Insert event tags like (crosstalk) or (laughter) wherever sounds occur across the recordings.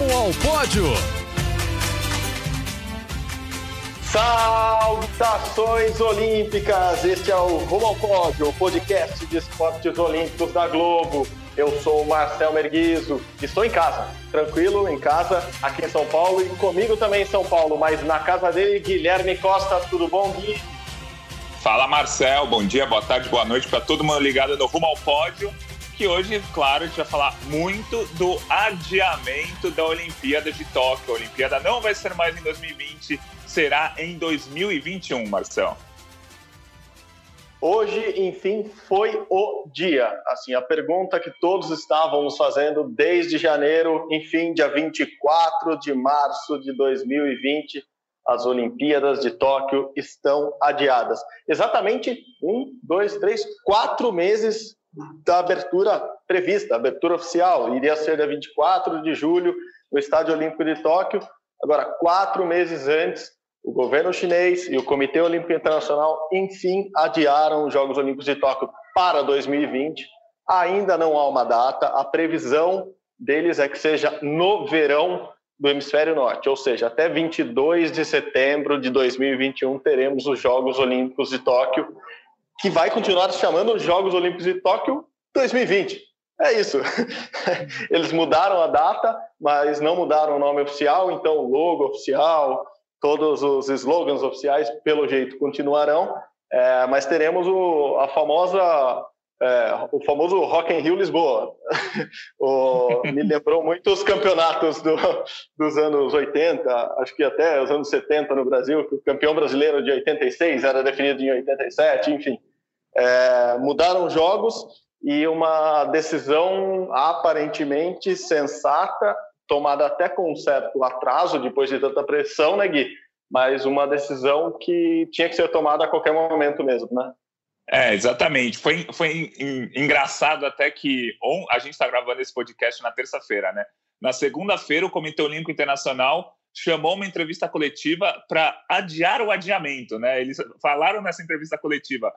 Pódio. Saudações olímpicas! Este é o Rumo ao Pódio, o podcast de esportes olímpicos da Globo. Eu sou o Marcel Merguizo, estou em casa, tranquilo, em casa, aqui em São Paulo e comigo também em São Paulo, mas na casa dele, Guilherme Costa. Tudo bom, Gui? Fala, Marcel. Bom dia, boa tarde, boa noite para todo mundo ligado no Rumo ao Pódio. Que hoje, claro, a gente vai falar muito do adiamento da Olimpíada de Tóquio. A Olimpíada não vai ser mais em 2020, será em 2021, Marcel. Hoje, enfim, foi o dia. Assim, a pergunta que todos estávamos fazendo desde janeiro, enfim, dia 24 de março de 2020, as Olimpíadas de Tóquio estão adiadas. Exatamente um, dois, três, quatro meses da abertura prevista, abertura oficial. Iria ser dia 24 de julho no Estádio Olímpico de Tóquio. Agora, quatro meses antes, o governo chinês e o Comitê Olímpico Internacional, enfim, adiaram os Jogos Olímpicos de Tóquio para 2020. Ainda não há uma data. A previsão deles é que seja no verão do hemisfério norte, ou seja, até 22 de setembro de 2021 teremos os Jogos Olímpicos de Tóquio, que vai continuar se chamando Jogos Olímpicos de Tóquio 2020. É isso. (laughs) Eles mudaram a data, mas não mudaram o nome oficial, então o logo oficial, todos os slogans oficiais, pelo jeito, continuarão, é, mas teremos o, a famosa é, o famoso Rock in Rio Lisboa. (laughs) o, me lembrou muito os campeonatos do, dos anos 80, acho que até os anos 70 no Brasil, que o campeão brasileiro de 86 era definido em 87, enfim. É, mudaram jogos e uma decisão aparentemente sensata, tomada até com um certo atraso depois de tanta pressão, né, Gui? Mas uma decisão que tinha que ser tomada a qualquer momento mesmo, né? É, exatamente. Foi, foi engraçado até que on, a gente está gravando esse podcast na terça-feira, né? Na segunda-feira, o Comitê Olímpico Internacional chamou uma entrevista coletiva para adiar o adiamento, né? Eles falaram nessa entrevista coletiva: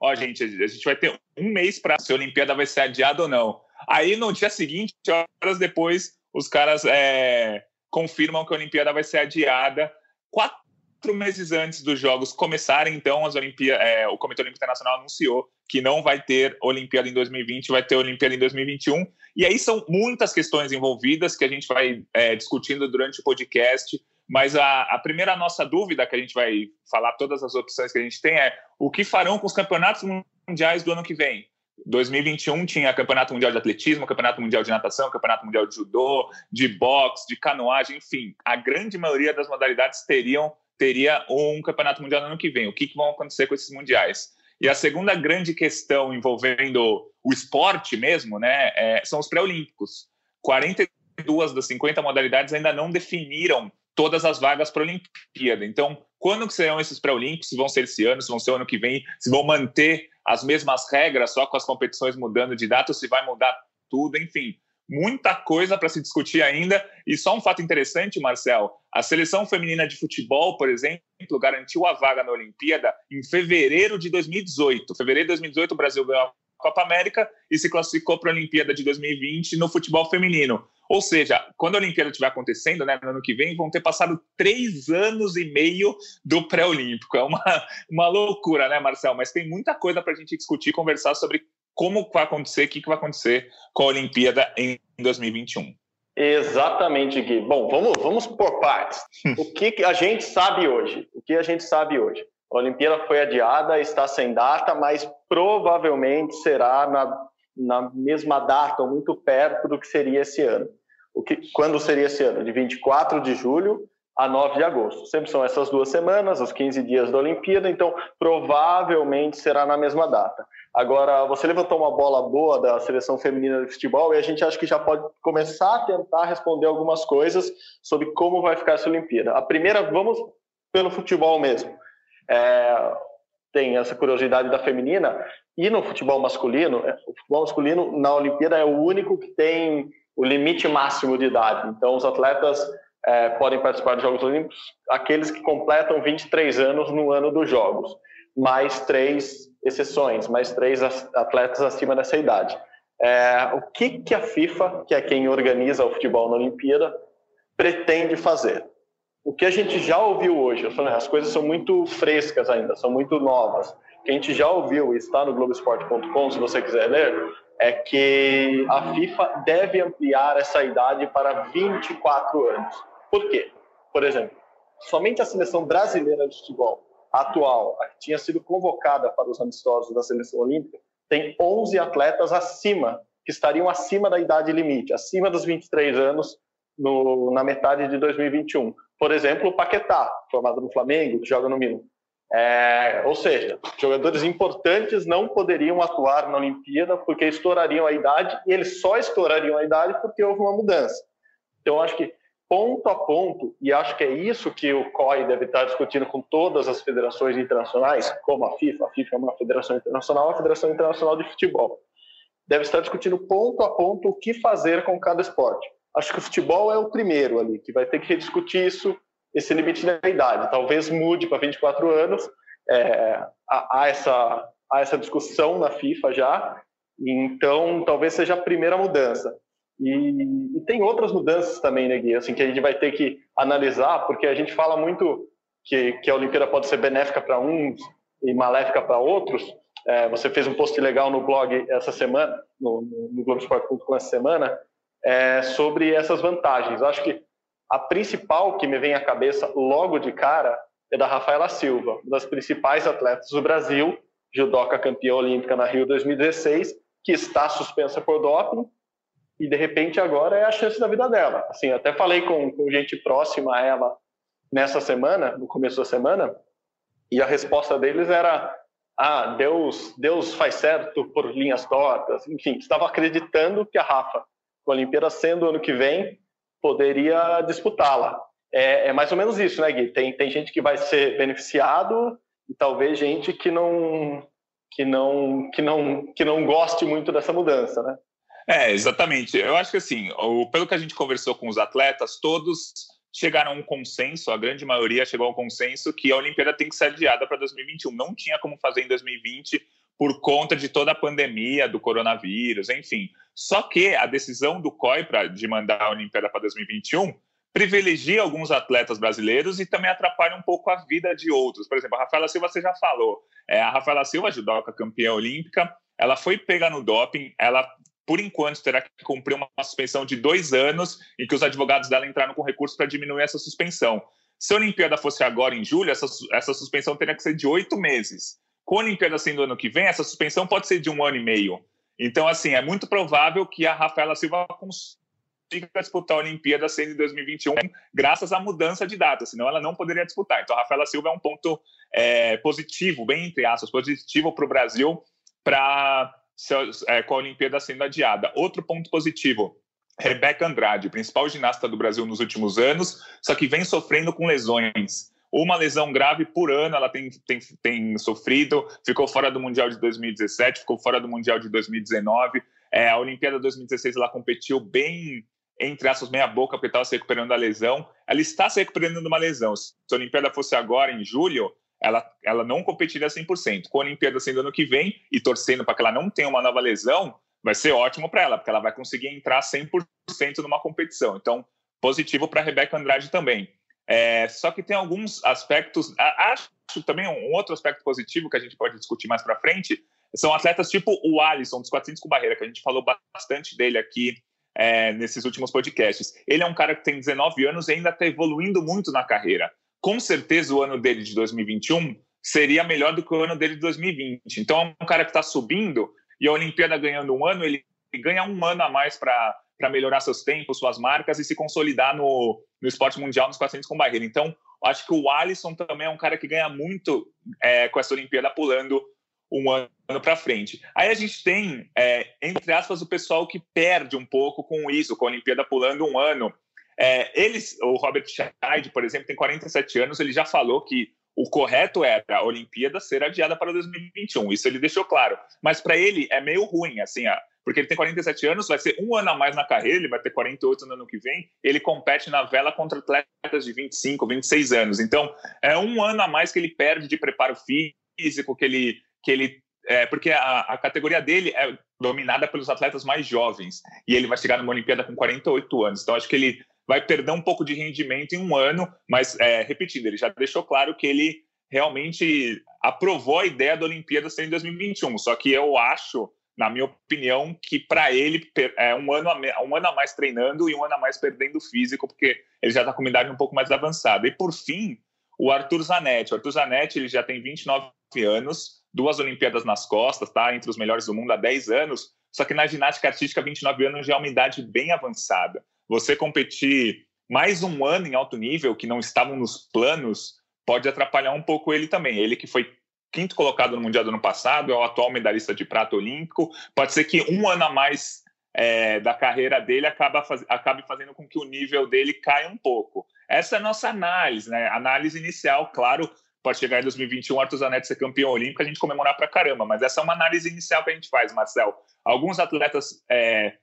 ó, gente, a gente vai ter um mês para se a Olimpíada vai ser adiada ou não. Aí, no dia seguinte, horas depois, os caras é, confirmam que a Olimpíada vai ser adiada. Quatro quatro meses antes dos Jogos começarem, então, as Olimpíadas, é, o Comitê Olímpico Internacional anunciou que não vai ter Olimpíada em 2020, vai ter Olimpíada em 2021. E aí são muitas questões envolvidas que a gente vai é, discutindo durante o podcast. Mas a, a, primeira nossa dúvida, que a gente vai falar todas as opções que a gente tem, é o que farão com os campeonatos mundiais do ano que vem? 2021 tinha Campeonato Mundial de Atletismo, Campeonato Mundial de Natação, Campeonato Mundial de Judô, de boxe, de canoagem, enfim, a grande maioria das modalidades teriam teria um campeonato mundial no ano que vem. O que, que vão acontecer com esses mundiais? E a segunda grande questão envolvendo o esporte mesmo, né, é, são os pré-olímpicos. 42 das 50 modalidades ainda não definiram todas as vagas para a Olimpíada. Então, quando que serão esses pré-olímpicos? Se vão ser esse ano, se vão ser ano que vem, se vão manter as mesmas regras, só com as competições mudando de data, se vai mudar tudo, enfim muita coisa para se discutir ainda. E só um fato interessante, Marcel: a seleção feminina de futebol, por exemplo, garantiu a vaga na Olimpíada em fevereiro de 2018. Fevereiro de 2018, o Brasil ganhou a Copa América e se classificou para a Olimpíada de 2020 no futebol feminino. Ou seja, quando a Olimpíada estiver acontecendo, né, no ano que vem, vão ter passado três anos e meio do pré-olímpico. É uma, uma loucura, né, Marcel? Mas tem muita coisa para a gente discutir, conversar sobre como vai acontecer, o que, que vai acontecer com a Olimpíada em 2021. Exatamente, Gui. Bom, vamos, vamos por partes. (laughs) o que a gente sabe hoje? O que a gente sabe hoje? A Olimpíada foi adiada, está sem data, mas provavelmente será na, na mesma data, ou muito perto do que seria esse ano. O que, quando seria esse ano? De 24 de julho a 9 de agosto. Sempre são essas duas semanas, os 15 dias da Olimpíada, então provavelmente será na mesma data. Agora, você levantou uma bola boa da seleção feminina de futebol e a gente acha que já pode começar a tentar responder algumas coisas sobre como vai ficar essa Olimpíada. A primeira, vamos pelo futebol mesmo. É, tem essa curiosidade da feminina e no futebol masculino, é, o futebol masculino na Olimpíada é o único que tem o limite máximo de idade. Então, os atletas é, podem participar dos Jogos Olímpicos aqueles que completam 23 anos no ano dos Jogos, mais três exceções, mais três atletas acima dessa idade. É, o que, que a FIFA, que é quem organiza o futebol na Olimpíada, pretende fazer. O que a gente já ouviu hoje, as coisas são muito frescas ainda, são muito novas. O que a gente já ouviu e está no Globoesporte.com, se você quiser ler, é que a FIFA deve ampliar essa idade para 24 anos. Por quê? Por exemplo, somente a seleção brasileira de futebol atual, a que tinha sido convocada para os amistosos da seleção olímpica, tem 11 atletas acima, que estariam acima da idade limite, acima dos 23 anos no, na metade de 2021. Por exemplo, o Paquetá, formado no Flamengo, que joga no Milan. É, ou seja, jogadores importantes não poderiam atuar na Olimpíada porque estourariam a idade e eles só estourariam a idade porque houve uma mudança. Então, acho que ponto a ponto, e acho que é isso que o COI deve estar discutindo com todas as federações internacionais, como a FIFA, a FIFA é uma federação internacional, a Federação Internacional de Futebol, deve estar discutindo ponto a ponto o que fazer com cada esporte. Acho que o futebol é o primeiro ali, que vai ter que rediscutir isso esse limite da idade. Talvez mude para 24 anos. É, há, essa, há essa discussão na FIFA já. Então, talvez seja a primeira mudança. E, e, tem outras mudanças também, né, Gui? Assim, que a gente vai ter que analisar, porque a gente fala muito que, que a Olimpíada pode ser benéfica para uns e maléfica para outros. É, você fez um post legal no blog essa semana, no, no, Globoesporte.com essa semana, é, sobre essas vantagens. Acho que a principal que me vem à cabeça logo de cara é da Rafaela Silva, uma das principais atletas do Brasil, judoca campeã olímpica na Rio 2016, que está suspensa por doping e de repente agora é a chance da vida dela. Assim, até falei com, com gente próxima a ela nessa semana, no começo da semana, e a resposta deles era: ah, Deus, Deus faz certo por linhas tortas. Enfim, estava acreditando que a Rafa, com a Olimpíada sendo ano que vem, poderia disputá-la. É, é, mais ou menos isso, né, Gui? Tem, tem gente que vai ser beneficiado e talvez gente que não que não que não que não goste muito dessa mudança, né? É, exatamente. Eu acho que assim, o, pelo que a gente conversou com os atletas, todos chegaram a um consenso, a grande maioria chegou a um consenso que a Olimpíada tem que ser adiada para 2021. Não tinha como fazer em 2020 por conta de toda a pandemia do coronavírus, enfim. Só que a decisão do COI pra, de mandar a Olimpíada para 2021 privilegia alguns atletas brasileiros e também atrapalha um pouco a vida de outros. Por exemplo, a Rafaela Silva, você já falou. É, a Rafaela Silva, judoca campeã olímpica, ela foi pegar no doping, ela, por enquanto, terá que cumprir uma suspensão de dois anos em que os advogados dela entraram com recurso para diminuir essa suspensão. Se a Olimpíada fosse agora em julho, essa, essa suspensão teria que ser de oito meses. Com a Olimpíada sendo ano que vem, essa suspensão pode ser de um ano e meio. Então, assim, é muito provável que a Rafaela Silva consiga disputar a Olimpíada sendo em 2021, graças à mudança de data, senão ela não poderia disputar. Então, a Rafaela Silva é um ponto é, positivo, bem entre aspas, positivo para o Brasil para é, com a Olimpíada sendo adiada. Outro ponto positivo, Rebeca Andrade, principal ginasta do Brasil nos últimos anos, só que vem sofrendo com lesões uma lesão grave por ano ela tem, tem, tem sofrido, ficou fora do Mundial de 2017, ficou fora do Mundial de 2019. É, a Olimpíada 2016 ela competiu bem, entre aspas, meia boca, porque estava se recuperando da lesão. Ela está se recuperando de uma lesão. Se a Olimpíada fosse agora, em julho, ela, ela não competiria 100%. Com a Olimpíada sendo ano que vem e torcendo para que ela não tenha uma nova lesão, vai ser ótimo para ela, porque ela vai conseguir entrar 100% numa competição. Então, positivo para a Rebeca Andrade também. É, só que tem alguns aspectos. Acho também um outro aspecto positivo que a gente pode discutir mais para frente são atletas tipo o Alisson, dos 400 com barreira, que a gente falou bastante dele aqui é, nesses últimos podcasts. Ele é um cara que tem 19 anos e ainda está evoluindo muito na carreira. Com certeza o ano dele de 2021 seria melhor do que o ano dele de 2020. Então é um cara que está subindo e a Olimpíada ganhando um ano, ele ganha um ano a mais para para melhorar seus tempos, suas marcas e se consolidar no, no esporte mundial nos 400 com barreira. Então, acho que o Alisson também é um cara que ganha muito é, com essa Olimpíada pulando um ano para frente. Aí a gente tem, é, entre aspas, o pessoal que perde um pouco com isso, com a Olimpíada pulando um ano. É, eles, o Robert Scheid, por exemplo, tem 47 anos, ele já falou que o correto era a Olimpíada ser adiada para 2021. Isso ele deixou claro. Mas para ele é meio ruim, assim, porque ele tem 47 anos, vai ser um ano a mais na carreira, ele vai ter 48 no ano que vem. Ele compete na vela contra atletas de 25, 26 anos. Então, é um ano a mais que ele perde de preparo físico, que ele. Que ele é, porque a, a categoria dele é dominada pelos atletas mais jovens. E ele vai chegar numa Olimpíada com 48 anos. Então, acho que ele vai perder um pouco de rendimento em um ano, mas, é, repetindo, ele já deixou claro que ele realmente aprovou a ideia da Olimpíada ser em 2021. Só que eu acho, na minha opinião, que para ele é um ano, a, um ano a mais treinando e um ano a mais perdendo físico, porque ele já está com uma idade um pouco mais avançada. E por fim, o Arthur Zanetti. O Arthur Zanetti ele já tem 29 anos, duas Olimpíadas nas costas, tá? Entre os melhores do mundo há 10 anos. Só que na ginástica artística, 29 anos já é uma idade bem avançada. Você competir mais um ano em alto nível, que não estavam nos planos, pode atrapalhar um pouco ele também. Ele que foi quinto colocado no Mundial do ano passado, é o atual medalhista de prata olímpico. Pode ser que um ano a mais é, da carreira dele faz, acabe fazendo com que o nível dele caia um pouco. Essa é a nossa análise, né? Análise inicial, claro, pode chegar em 2021 o Arthur Zanetti ser campeão olímpico, a gente comemorar pra caramba, mas essa é uma análise inicial que a gente faz, Marcel. Alguns atletas é,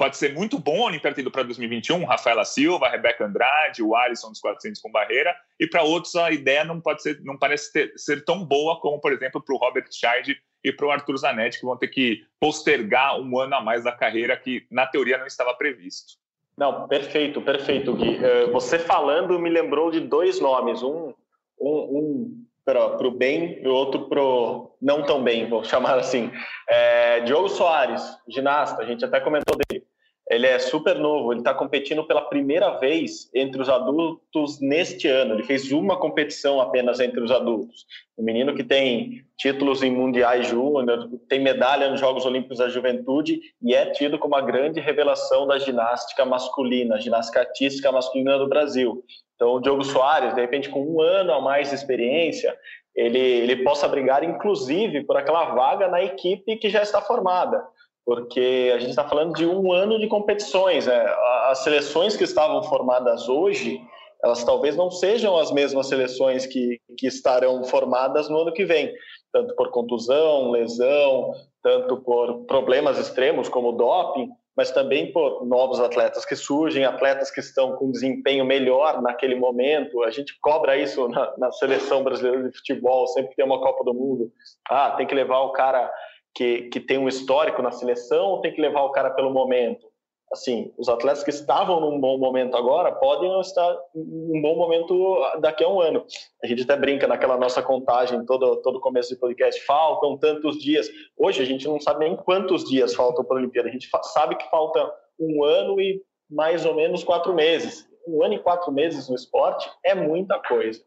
pode ser muito bom a Olimpíada ter ido para 2021, Rafaela Silva, Rebeca Andrade, o Alisson dos 400 com barreira, e para outros a ideia não pode ser, não parece ter, ser tão boa como, por exemplo, para o Robert Scheid e para o Arthur Zanetti, que vão ter que postergar um ano a mais da carreira que, na teoria, não estava previsto. Não, perfeito, perfeito, Gui. Eh, você falando me lembrou de dois nomes, um, um, um para o bem e outro para o não tão bem, vou chamar assim. É, Diogo Soares, ginasta, a gente até comentou dele. Ele é super novo, ele está competindo pela primeira vez entre os adultos neste ano. Ele fez uma competição apenas entre os adultos. Um menino que tem títulos em mundiais júnior, tem medalha nos Jogos Olímpicos da Juventude e é tido como a grande revelação da ginástica masculina, ginástica artística masculina do Brasil. Então, o Diogo Soares, de repente, com um ano a mais de experiência, ele, ele possa brigar, inclusive, por aquela vaga na equipe que já está formada porque a gente está falando de um ano de competições. Né? As seleções que estavam formadas hoje, elas talvez não sejam as mesmas seleções que, que estarão formadas no ano que vem, tanto por contusão, lesão, tanto por problemas extremos como doping, mas também por novos atletas que surgem, atletas que estão com desempenho melhor naquele momento. A gente cobra isso na, na seleção brasileira de futebol, sempre que tem uma Copa do Mundo. Ah, tem que levar o cara que, que tem um histórico na seleção ou tem que levar o cara pelo momento? Assim, os atletas que estavam num bom momento agora podem não estar em um bom momento daqui a um ano. A gente até brinca naquela nossa contagem todo todo começo de podcast, faltam tantos dias. Hoje a gente não sabe nem quantos dias faltam para a Olimpíada. A gente sabe que falta um ano e mais ou menos quatro meses. Um ano e quatro meses no esporte é muita coisa.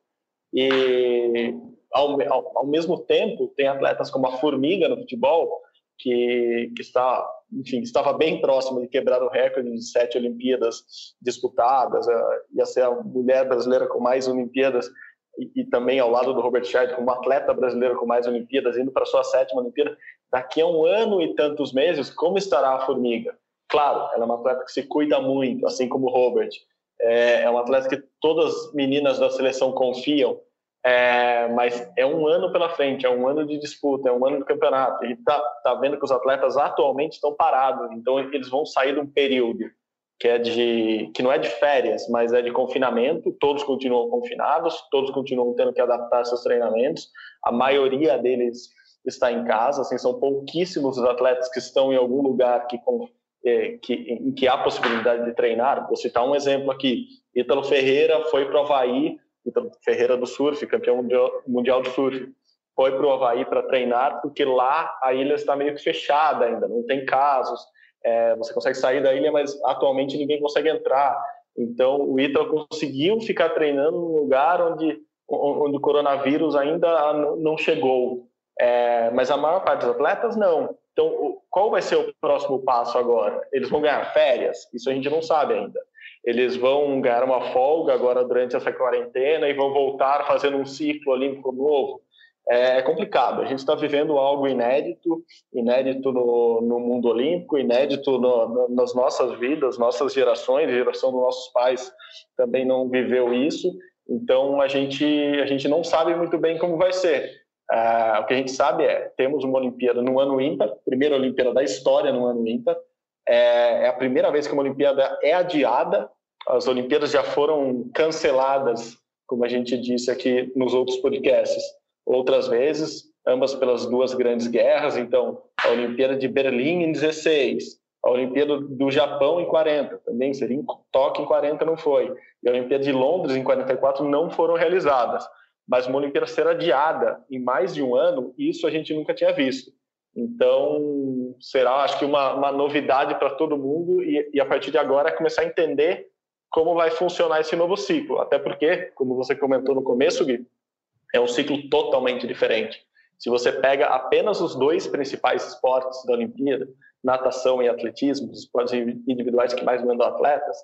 E ao, ao, mesmo tempo, tem atletas como a Formiga no futebol, que, que está, enfim, estava bem próximo de quebrar o recorde de sete Olimpíadas disputadas, uh, ia ser a mulher brasileira com mais Olimpíadas, e, e também ao lado do Robert Scheid, como atleta brasileiro com mais Olimpíadas, indo para sua sétima Olimpíada. Daqui a um ano e tantos meses, como estará a Formiga? Claro, ela é uma atleta que se cuida muito, assim como o Robert. É, é uma atleta que todas as meninas da seleção confiam, é, mas é um ano pela frente, é um ano de disputa, é um ano de campeonato. Gente está tá vendo que os atletas atualmente estão parados, então eles vão sair de um período que é de que não é de férias, mas é de confinamento. Todos continuam confinados, todos continuam tendo que adaptar seus treinamentos. A maioria deles está em casa, assim, são pouquíssimos os atletas que estão em algum lugar que, é, que, em que há possibilidade de treinar. Vou citar um exemplo aqui: Ítalo Ferreira foi para o Havaí então, Ferreira do Surf, campeão mundial de surf, foi para o Havaí para treinar, porque lá a ilha está meio que fechada ainda, não tem casos. É, você consegue sair da ilha, mas atualmente ninguém consegue entrar. Então, o Ítalo conseguiu ficar treinando num lugar onde, onde o coronavírus ainda não chegou. É, mas a maior parte dos atletas não. Então, qual vai ser o próximo passo agora? Eles vão ganhar férias? Isso a gente não sabe ainda eles vão ganhar uma folga agora durante essa quarentena e vão voltar fazendo um ciclo olímpico novo. É complicado. A gente está vivendo algo inédito, inédito no, no mundo olímpico, inédito no, no, nas nossas vidas, nossas gerações, a geração dos nossos pais também não viveu isso. Então a gente a gente não sabe muito bem como vai ser. É, o que a gente sabe é temos uma Olimpíada no ano ímpar, primeira Olimpíada da história no ano ímpar. É, é a primeira vez que uma Olimpíada é adiada. As Olimpíadas já foram canceladas, como a gente disse aqui nos outros podcasts, outras vezes, ambas pelas duas grandes guerras. Então, a Olimpíada de Berlim em 16, A Olimpíada do Japão em 40 também seria em Tóquio em 40 não foi. E a Olimpíada de Londres em 44 não foram realizadas. Mas uma Olimpíada ser adiada em mais de um ano, isso a gente nunca tinha visto. Então, será, acho que, uma, uma novidade para todo mundo e, e, a partir de agora, é começar a entender como vai funcionar esse novo ciclo. Até porque, como você comentou no começo, Gui, é um ciclo totalmente diferente. Se você pega apenas os dois principais esportes da Olimpíada, natação e atletismo, os esportes individuais que mais mandam atletas,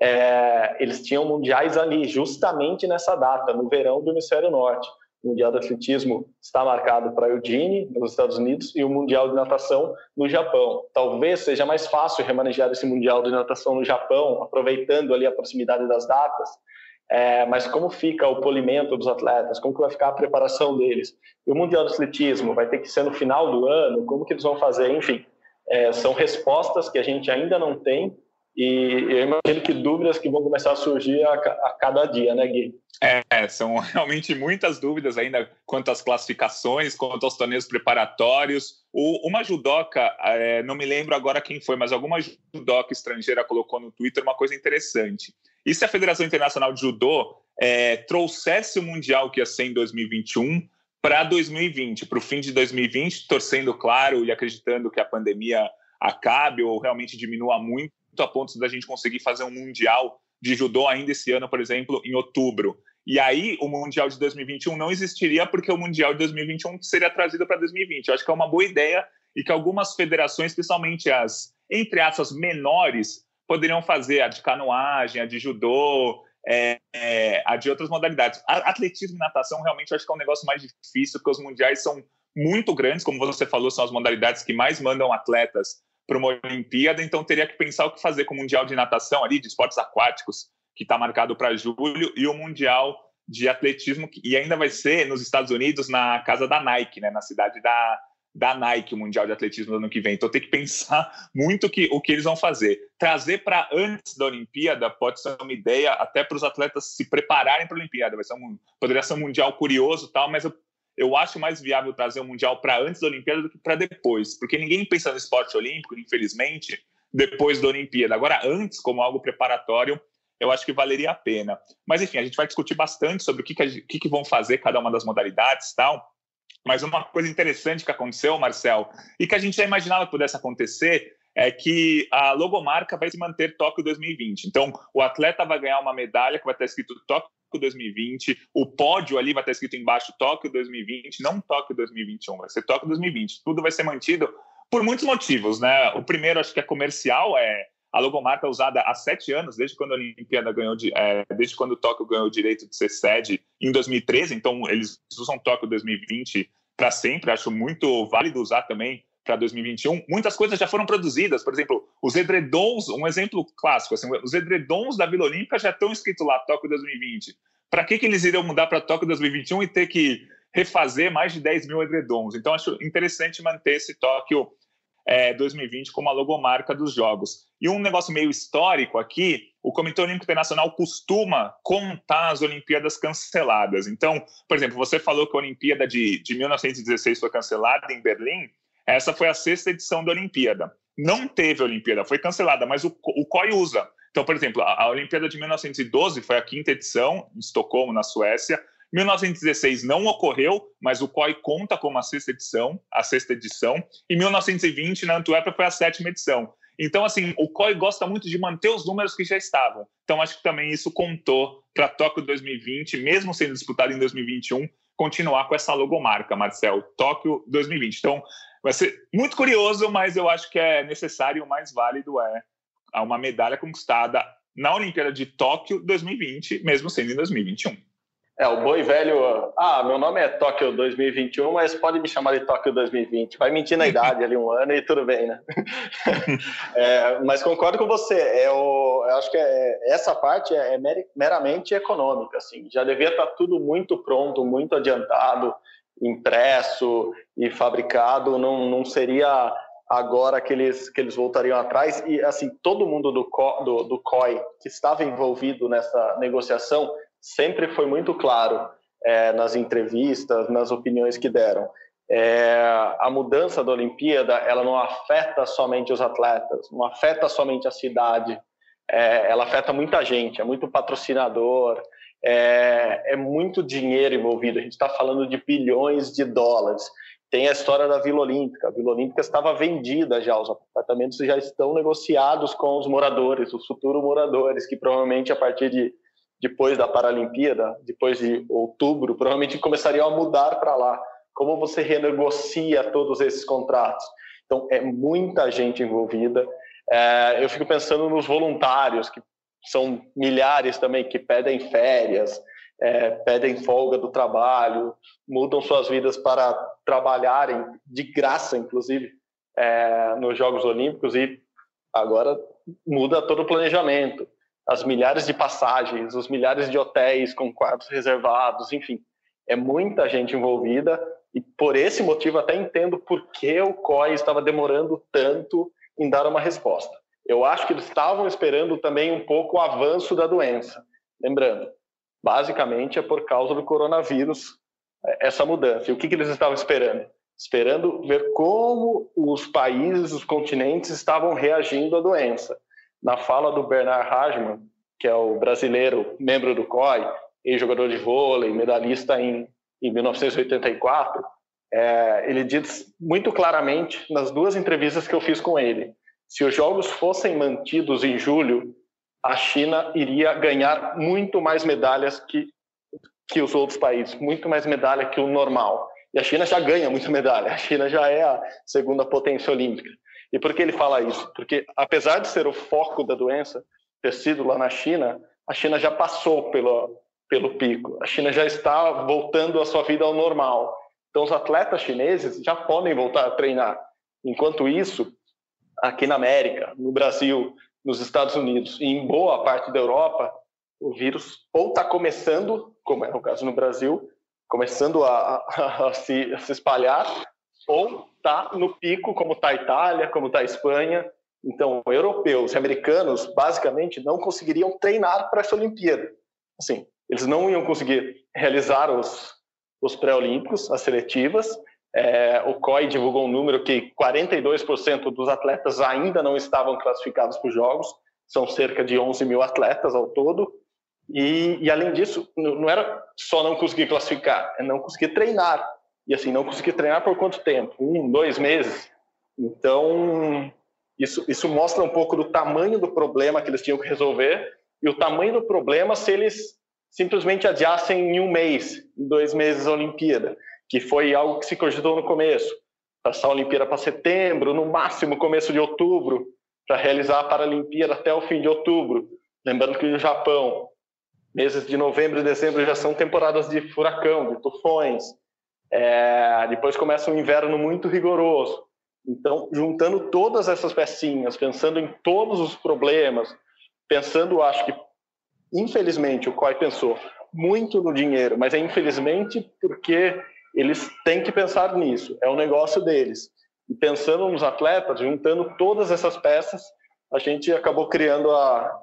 é, eles tinham mundiais ali, justamente nessa data, no verão do Hemisfério Norte. O Mundial de Atletismo está marcado para Eugene, nos Estados Unidos, e o Mundial de Natação no Japão. Talvez seja mais fácil remanejar esse Mundial de Natação no Japão, aproveitando ali a proximidade das datas, é, mas como fica o polimento dos atletas? Como que vai ficar a preparação deles? E o Mundial de Atletismo vai ter que ser no final do ano? Como que eles vão fazer? Enfim, é, são respostas que a gente ainda não tem e eu imagino que dúvidas que vão começar a surgir a, a cada dia, né, Gui? É, são (laughs) realmente muitas dúvidas ainda quanto às classificações, quanto aos torneios preparatórios. O, uma judoca, é, não me lembro agora quem foi, mas alguma judoca estrangeira colocou no Twitter uma coisa interessante. E se a Federação Internacional de Judô é, trouxesse o Mundial que ia ser em 2021 para 2020, para o fim de 2020, torcendo, claro, e acreditando que a pandemia acabe ou realmente diminua muito a ponto da gente conseguir fazer um Mundial de Judô ainda esse ano, por exemplo, em outubro. E aí o Mundial de 2021 não existiria porque o Mundial de 2021 seria trazido para 2020. Eu acho que é uma boa ideia e que algumas federações, principalmente as, entre aspas, menores, poderiam fazer a de canoagem, a de judô, é, é, a de outras modalidades. Atletismo e natação realmente acho que é um negócio mais difícil, porque os mundiais são muito grandes, como você falou, são as modalidades que mais mandam atletas para uma Olimpíada, então teria que pensar o que fazer com o Mundial de Natação ali, de esportes aquáticos, que está marcado para julho, e o Mundial de Atletismo, e ainda vai ser nos Estados Unidos, na casa da Nike, né, na cidade da, da Nike, o Mundial de Atletismo do ano que vem. Então tem que pensar (laughs) muito que, o que eles vão fazer. Trazer para antes da Olimpíada pode ser uma ideia até para os atletas se prepararem para a Olimpíada. Vai ser um, poderia ser um Mundial curioso tal, mas eu eu acho mais viável trazer o Mundial para antes da Olimpíada do que para depois, porque ninguém pensa no esporte olímpico, infelizmente, depois da Olimpíada. Agora, antes, como algo preparatório, eu acho que valeria a pena. Mas, enfim, a gente vai discutir bastante sobre o que, que, que, que vão fazer cada uma das modalidades tal. Mas uma coisa interessante que aconteceu, Marcel, e que a gente já imaginava que pudesse acontecer, é que a logomarca vai se manter Tóquio 2020. Então, o atleta vai ganhar uma medalha que vai estar escrito Tóquio 2020. O pódio ali vai estar escrito embaixo Tóquio 2020, não Tóquio 2021, vai ser Tóquio 2020. Tudo vai ser mantido por muitos motivos, né? O primeiro, acho que é comercial, é a logomarca é usada há sete anos, desde quando a Olimpíada ganhou, de, é, desde quando o Tóquio ganhou o direito de ser sede em 2013. Então, eles usam Tóquio 2020 para sempre. Acho muito válido usar também para 2021, muitas coisas já foram produzidas. Por exemplo, os edredons, um exemplo clássico, assim, os edredons da Vila Olímpica já estão escritos lá, Tóquio 2020. Para que, que eles iriam mudar para Tóquio 2021 e ter que refazer mais de 10 mil edredons? Então, acho interessante manter esse Tóquio é, 2020 como a logomarca dos Jogos. E um negócio meio histórico aqui, o Comitê Olímpico Internacional costuma contar as Olimpíadas canceladas. Então, por exemplo, você falou que a Olimpíada de, de 1916 foi cancelada em Berlim, essa foi a sexta edição da Olimpíada. Não teve Olimpíada, foi cancelada, mas o, o COI usa. Então, por exemplo, a, a Olimpíada de 1912 foi a quinta edição, em Estocolmo, na Suécia. 1916 não ocorreu, mas o COI conta como a sexta edição, a sexta edição. E 1920 na Antuérpia foi a sétima edição. Então, assim, o COI gosta muito de manter os números que já estavam. Então, acho que também isso contou para Tóquio 2020, mesmo sendo disputado em 2021, continuar com essa logomarca, Marcel, Tóquio 2020. Então, vai ser muito curioso, mas eu acho que é necessário e o mais válido é uma medalha conquistada na Olimpíada de Tóquio 2020, mesmo sendo em 2021. É, o boi velho. Ah, meu nome é Tóquio 2021, mas pode me chamar de Tóquio 2020. Vai mentir na (laughs) idade ali um ano e tudo bem, né? (laughs) é, mas concordo com você. É o, eu acho que é, essa parte é, é meramente econômica. Assim. Já devia estar tudo muito pronto, muito adiantado, impresso e fabricado. Não, não seria agora que eles, que eles voltariam atrás. E, assim, todo mundo do, do, do COI que estava envolvido nessa negociação sempre foi muito claro é, nas entrevistas, nas opiniões que deram. é, a mudança da Olimpíada ela não afeta somente os atletas, não afeta somente a cidade, é, ela afeta muita gente, é muito patrocinador, é, é muito dinheiro envolvido. A gente está falando de bilhões de dólares. Tem a história da Vila Olímpica. A Vila Olímpica estava vendida já, os apartamentos já estão negociados com os moradores, os futuros moradores, que provavelmente a partir de depois da Paralimpíada, depois de outubro, provavelmente começariam a mudar para lá. Como você renegocia todos esses contratos? Então, é muita gente envolvida. É, eu fico pensando nos voluntários, que são milhares também, que pedem férias, é, pedem folga do trabalho, mudam suas vidas para trabalharem de graça, inclusive, é, nos Jogos Olímpicos e agora muda todo o planejamento as milhares de passagens, os milhares de hotéis com quartos reservados, enfim, é muita gente envolvida e por esse motivo até entendo por que o COI estava demorando tanto em dar uma resposta. Eu acho que eles estavam esperando também um pouco o avanço da doença. Lembrando, basicamente é por causa do coronavírus é, essa mudança. E o que, que eles estavam esperando? Esperando ver como os países, os continentes estavam reagindo à doença na fala do Bernard Hagman, que é o brasileiro membro do COI, ex-jogador de vôlei, medalhista em, em 1984, é, ele diz muito claramente nas duas entrevistas que eu fiz com ele, se os jogos fossem mantidos em julho, a China iria ganhar muito mais medalhas que, que os outros países, muito mais medalha que o normal. E a China já ganha muito medalha, a China já é a segunda potência olímpica. E por que ele fala isso? Porque, apesar de ser o foco da doença ter sido lá na China, a China já passou pelo, pelo pico. A China já está voltando a sua vida ao normal. Então, os atletas chineses já podem voltar a treinar. Enquanto isso, aqui na América, no Brasil, nos Estados Unidos e em boa parte da Europa, o vírus ou está começando, como é o caso no Brasil, começando a, a, a, se, a se espalhar, ou está no pico, como está a Itália, como está a Espanha. Então, europeus e americanos, basicamente, não conseguiriam treinar para essa Olimpíada. Assim, eles não iam conseguir realizar os, os pré-olímpicos, as seletivas. É, o COI divulgou um número que 42% dos atletas ainda não estavam classificados para os Jogos. São cerca de 11 mil atletas ao todo. E, e além disso, não era só não conseguir classificar, é não conseguir treinar e assim não conseguir treinar por quanto tempo? Um, dois meses. Então isso isso mostra um pouco do tamanho do problema que eles tinham que resolver e o tamanho do problema se eles simplesmente adiassem em um mês, em dois meses a Olimpíada, que foi algo que se cogitou no começo. Passar a Olimpíada para setembro, no máximo começo de outubro, para realizar a Paralimpíada até o fim de outubro. Lembrando que no Japão, meses de novembro e dezembro já são temporadas de furacão, de tufões. É, depois começa um inverno muito rigoroso. Então, juntando todas essas pecinhas, pensando em todos os problemas, pensando, acho que, infelizmente, o COI pensou muito no dinheiro, mas é infelizmente porque eles têm que pensar nisso, é o negócio deles. E pensando nos atletas, juntando todas essas peças, a gente acabou criando a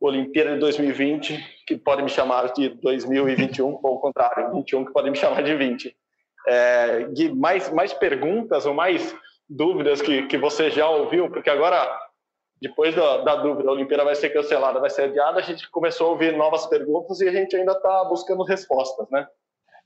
Olimpíada de 2020, que pode me chamar de 2021, ou ao contrário, 21, que pode me chamar de 20. É, Gui, mais, mais perguntas ou mais dúvidas que, que você já ouviu? Porque agora, depois da, da dúvida, a Olimpíada vai ser cancelada, vai ser adiada, a gente começou a ouvir novas perguntas e a gente ainda está buscando respostas, né?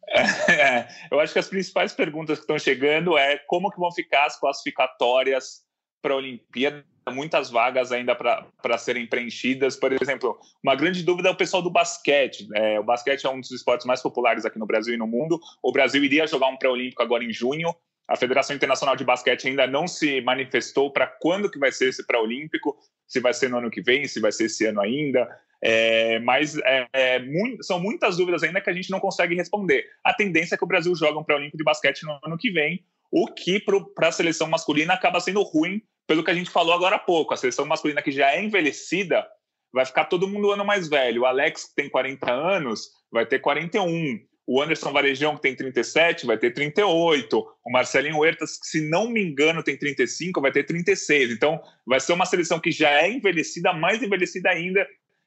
É, eu acho que as principais perguntas que estão chegando é como que vão ficar as classificatórias para a Olimpíada muitas vagas ainda para serem preenchidas. Por exemplo, uma grande dúvida é o pessoal do basquete. É, o basquete é um dos esportes mais populares aqui no Brasil e no mundo. O Brasil iria jogar um pré-olímpico agora em junho. A Federação Internacional de Basquete ainda não se manifestou para quando que vai ser esse pré-olímpico, se vai ser no ano que vem, se vai ser esse ano ainda. É, mas é, é, são muitas dúvidas ainda que a gente não consegue responder. A tendência é que o Brasil jogue um pré-olímpico de basquete no ano que vem, o que para a seleção masculina acaba sendo ruim, pelo que a gente falou agora há pouco. A seleção masculina que já é envelhecida vai ficar todo mundo ano mais velho. O Alex, que tem 40 anos, vai ter 41. O Anderson Varejão, que tem 37, vai ter 38. O Marcelinho Huertas, que se não me engano tem 35, vai ter 36. Então, vai ser uma seleção que já é envelhecida, mais envelhecida ainda.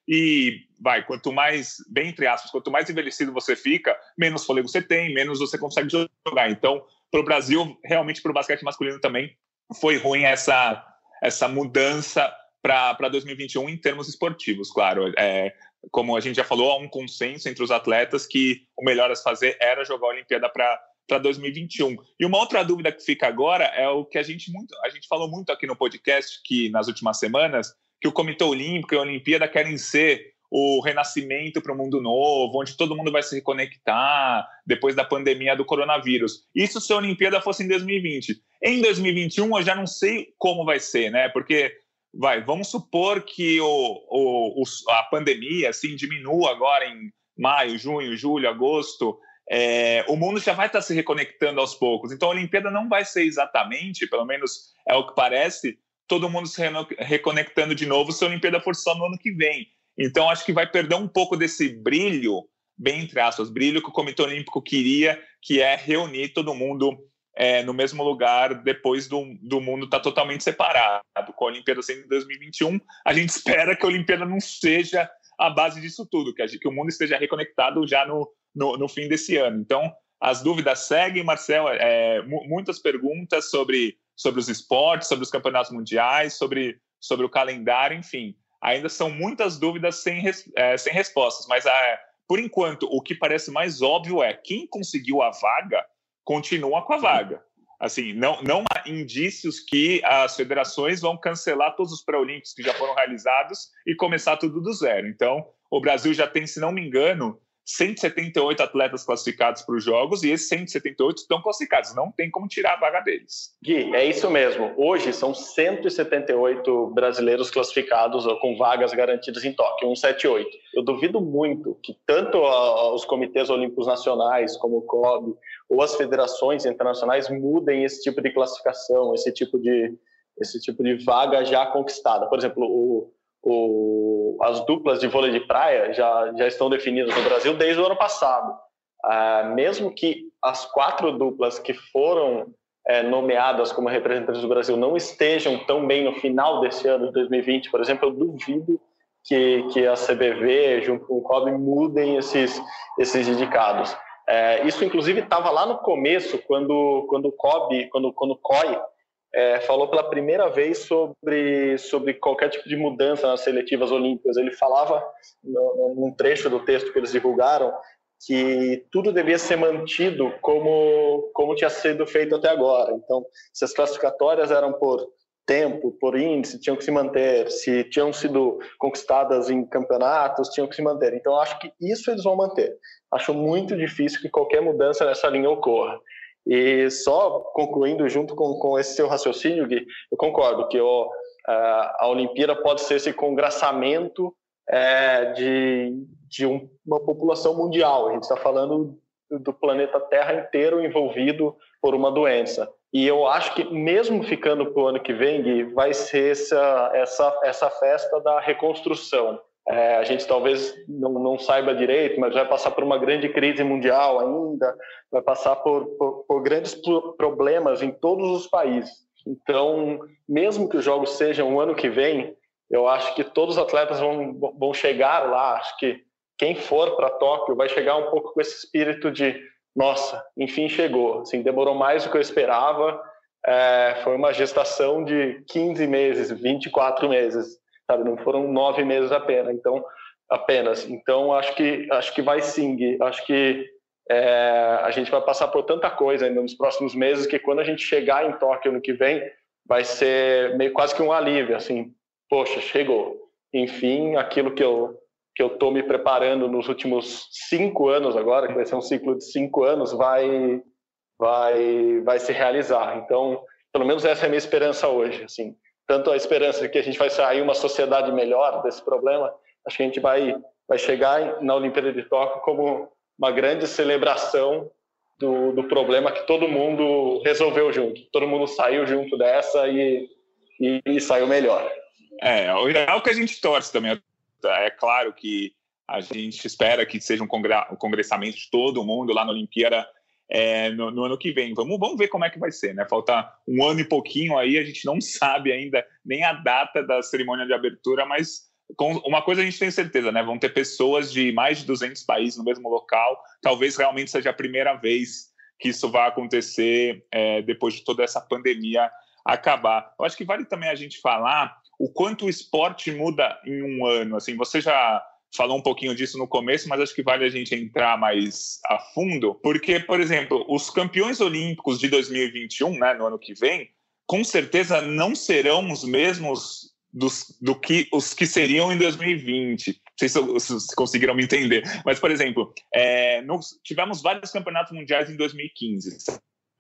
E vai, quanto mais, bem entre aspas, quanto mais envelhecido você fica, menos fôlego você tem, menos você consegue jogar. Então, para o Brasil, realmente para o basquete masculino também, foi ruim essa, essa mudança para 2021 em termos esportivos, claro. É, como a gente já falou, há um consenso entre os atletas que o melhor a se fazer era jogar a Olimpíada para para 2021. E uma outra dúvida que fica agora é o que a gente muito, a gente falou muito aqui no podcast que nas últimas semanas que o Comitê Olímpico e a Olimpíada querem ser o renascimento para o mundo novo, onde todo mundo vai se reconectar depois da pandemia do coronavírus. Isso se a Olimpíada fosse em 2020. Em 2021 eu já não sei como vai ser, né? Porque vai, vamos supor que o, o, a pandemia assim diminua agora em maio, junho, julho, agosto. É, o mundo já vai estar se reconectando aos poucos. Então a Olimpíada não vai ser exatamente, pelo menos é o que parece, todo mundo se reconectando de novo se a Olimpíada for só no ano que vem. Então, acho que vai perder um pouco desse brilho, bem entre aspas, brilho que o Comitê Olímpico queria, que é reunir todo mundo é, no mesmo lugar depois do, do mundo estar tá totalmente separado. Com a Olimpíada sendo em 2021, a gente (laughs) espera que a Olimpíada não seja a base disso tudo, que, a, que o mundo esteja reconectado já no, no, no, fim desse ano. Então, as dúvidas seguem, Marcel, é, muitas perguntas sobre, sobre os esportes, sobre os campeonatos mundiais, sobre, sobre o calendário, enfim ainda são muitas dúvidas sem, é, sem respostas, mas é, por enquanto o que parece mais óbvio é quem conseguiu a vaga continua com a vaga. Assim, não, não há indícios que as federações vão cancelar todos os pré-olímpicos que já foram realizados e começar tudo do zero. Então, o Brasil já tem, se não me engano, 178 atletas classificados para os Jogos e esses 178 estão classificados, não tem como tirar a vaga deles. Gui, é isso mesmo. Hoje são 178 brasileiros classificados com vagas garantidas em Tóquio, 178. Eu duvido muito que tanto os comitês olímpicos nacionais, como o COB, ou as federações internacionais mudem esse tipo de classificação, esse tipo de, esse tipo de vaga já conquistada. Por exemplo, o o, as duplas de vôlei de praia já, já estão definidas no Brasil desde o ano passado. Ah, mesmo que as quatro duplas que foram é, nomeadas como representantes do Brasil não estejam tão bem no final desse ano de 2020, por exemplo, eu duvido que, que a CBV, junto com o COB, mudem esses, esses indicados. É, isso, inclusive, estava lá no começo, quando, quando o COB, quando, quando o COI é, falou pela primeira vez sobre, sobre qualquer tipo de mudança nas seletivas olímpicas. Ele falava, num trecho do texto que eles divulgaram, que tudo devia ser mantido como, como tinha sido feito até agora. Então, se as classificatórias eram por tempo, por índice, tinham que se manter. Se tinham sido conquistadas em campeonatos, tinham que se manter. Então, acho que isso eles vão manter. Acho muito difícil que qualquer mudança nessa linha ocorra. E só concluindo junto com, com esse seu raciocínio, Gui, eu concordo que o, a, a Olimpíada pode ser esse congraçamento é, de, de um, uma população mundial. A gente está falando do planeta Terra inteiro envolvido por uma doença. E eu acho que mesmo ficando para o ano que vem, Gui, vai ser essa, essa, essa festa da reconstrução. É, a gente talvez não, não, saiba direito, mas vai passar por uma grande crise mundial ainda, vai passar por, por, por grandes problemas em todos os países. Então, mesmo que os jogos sejam o ano que vem, eu acho que todos os atletas vão, vão chegar lá. Acho que quem for para Tóquio vai chegar um pouco com esse espírito de nossa, enfim chegou. Assim, demorou mais do que eu esperava. É, foi uma gestação de 15 meses, 24 meses sabe? Não foram nove meses apenas, então apenas. Então acho que acho que vai sim. Acho que é, a gente vai passar por tanta coisa ainda nos próximos meses que quando a gente chegar em Tóquio no que vem vai ser meio quase que um alívio, assim, poxa, chegou. Enfim, aquilo que eu que eu estou me preparando nos últimos cinco anos agora, que vai ser um ciclo de cinco anos, vai vai vai se realizar. Então, pelo menos essa é a minha esperança hoje, assim tanto a esperança de que a gente vai sair uma sociedade melhor desse problema, acho que a gente vai, vai chegar na Olimpíada de Tóquio como uma grande celebração do, do problema que todo mundo resolveu junto, todo mundo saiu junto dessa e, e, e saiu melhor. É, é o que a gente torce também. É claro que a gente espera que seja um, congressamento de todo mundo lá na Olimpíada é, no, no, ano que vem. Vamos, vamos ver como é que vai ser, né? Falta um ano e pouquinho aí, a gente não (laughs) sabe ainda nem a data da cerimônia de abertura, mas com uma coisa a gente tem certeza, né? Vão ter pessoas de mais de 200 países no mesmo local. Talvez realmente seja a primeira vez que isso vai acontecer é, depois de toda essa pandemia acabar. Eu acho que vale também a gente falar o quanto o esporte muda em um ano. Assim, você já falou um pouquinho disso no começo, mas acho que vale a gente entrar mais a fundo, porque, por exemplo, os campeões olímpicos de 2021, né, no ano que vem, com certeza não serão os mesmos dos, do que os que seriam em 2020. Não sei se, se conseguiram me entender. Mas, por exemplo, é, tivemos vários campeonatos mundiais em 2015,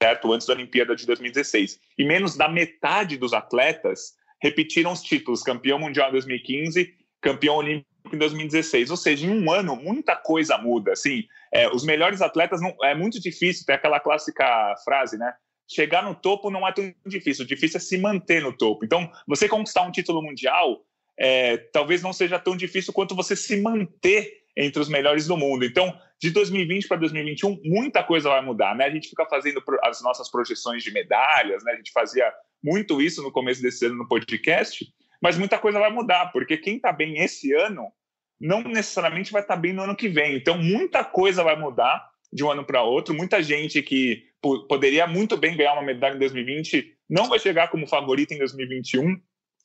certo? Antes da Olimpíada de 2016. E menos da metade dos atletas repetiram os títulos: campeão mundial em 2015, campeão olímpico em 2016. Ou seja, em um ano, muita coisa muda. Assim, é, os melhores atletas, não, é muito difícil, tem aquela clássica frase, né? chegar no topo não é tão difícil, o difícil é se manter no topo. Então, você conquistar um título mundial é, talvez não seja tão difícil quanto você se manter entre os melhores do mundo. Então, de 2020 para 2021, muita coisa vai mudar, né? A gente fica fazendo as nossas projeções de medalhas, né? A gente fazia muito isso no começo desse ano no podcast, mas muita coisa vai mudar, porque quem está bem esse ano não necessariamente vai estar tá bem no ano que vem. Então, muita coisa vai mudar de um ano para outro. Muita gente que poderia muito bem ganhar uma medalha em 2020 não vai chegar como favorito em 2021.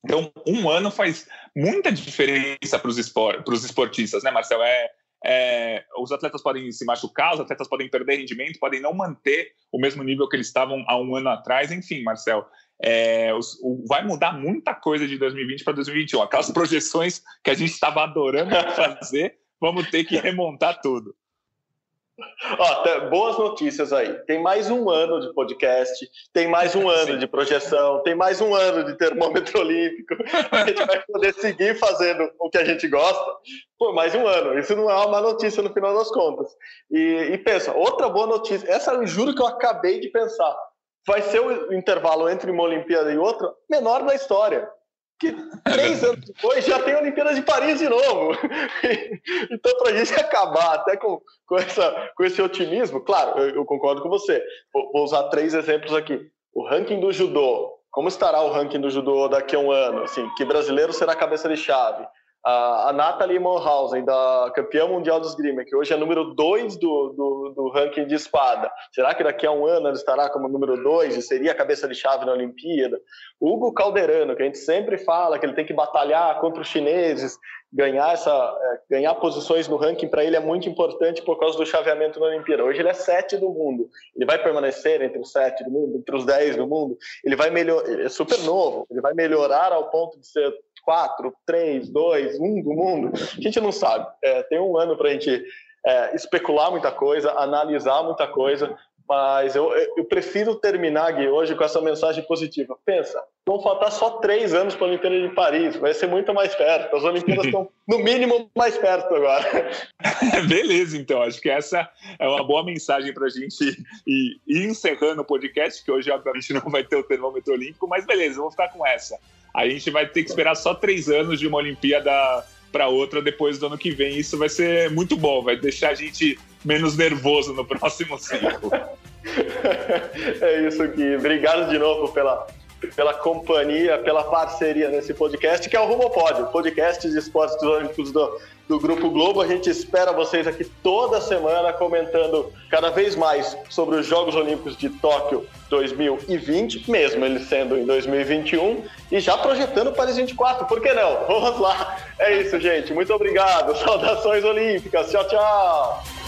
Então, um ano faz muita diferença para os esport, esportistas, né, Marcel? É, é, os atletas podem se machucar, os atletas podem perder rendimento, podem não manter o mesmo nível que eles estavam há um ano atrás. Enfim, Marcel, é, o, vai mudar muita coisa de 2020 para 2021. Aquelas projeções que a gente estava adorando fazer, (laughs) vamos ter que remontar tudo. Ó, boas notícias aí. Tem mais um ano de podcast, tem mais um (laughs) ano Sim. de projeção, tem mais um ano de termômetro olímpico. (laughs) A gente vai poder seguir fazendo o que a gente gosta por mais um ano. Isso não é uma má notícia no final das contas. E, e pensa, outra boa notícia. Essa eu juro que eu acabei de pensar. Vai ser o intervalo entre uma Olimpíada e outra menor da história que três anos depois já tem a Olimpíada de Paris de novo. (laughs) então, para a gente acabar até com, com, essa, com esse otimismo, claro, eu, eu concordo com você. Vou, vou, usar três exemplos aqui. O ranking do judô. Como estará o ranking do judô daqui a um ano? Assim, que brasileiro será cabeça de chave? A, Nathalie Monhausen, da campeã mundial dos esgrima, que hoje é número 2 do, do, do, ranking de espada. Será que daqui a um ano ela estará como número 2 e seria a cabeça de chave na Olimpíada? Hugo Calderano, que a gente sempre fala que ele tem que batalhar contra os chineses, ganhar, essa, é, ganhar posições no ranking para ele é muito importante por causa do chaveamento na Olimpíada. Hoje ele é 7 do mundo. Ele vai permanecer entre os 7 do mundo, entre os 10 do mundo. Ele vai melhorar, é super novo, ele vai melhorar ao ponto de ser quatro, três, dois, um do mundo? A gente não sabe. É, tem um ano para a gente é, especular muita coisa, analisar muita coisa, mas eu, eu prefiro terminar, Gui, hoje com essa mensagem positiva. Pensa, vão faltar só três anos para a Olimpíada de Paris, vai ser muito mais perto. As Olimpíadas estão, (laughs) no mínimo, mais perto agora. (laughs) Beleza, então. Acho que essa é uma boa mensagem para a gente ir, ir encerrando o podcast, que hoje, obviamente, não vai ter o termômetro olímpico, mas beleza, vamos ficar com essa. A gente vai ter que esperar só três anos de uma Olimpíada para outra depois do ano que vem. Isso vai ser muito bom, vai deixar a gente menos nervoso no próximo ciclo. (laughs) é isso aqui. Obrigado de novo pela, pela companhia, pela parceria nesse podcast, que é o Rumo Pódio, podcast de esportes olímpicos do, do Grupo Globo. A gente espera vocês aqui toda semana comentando cada vez mais sobre os Jogos Olímpicos de Tóquio 2020, mesmo eles sendo em 2021, e já projetando para Paris 24, por que não? (laughs) Vamos lá. É isso, gente. Muito obrigado. Saudações olímpicas. Tchau, tchau.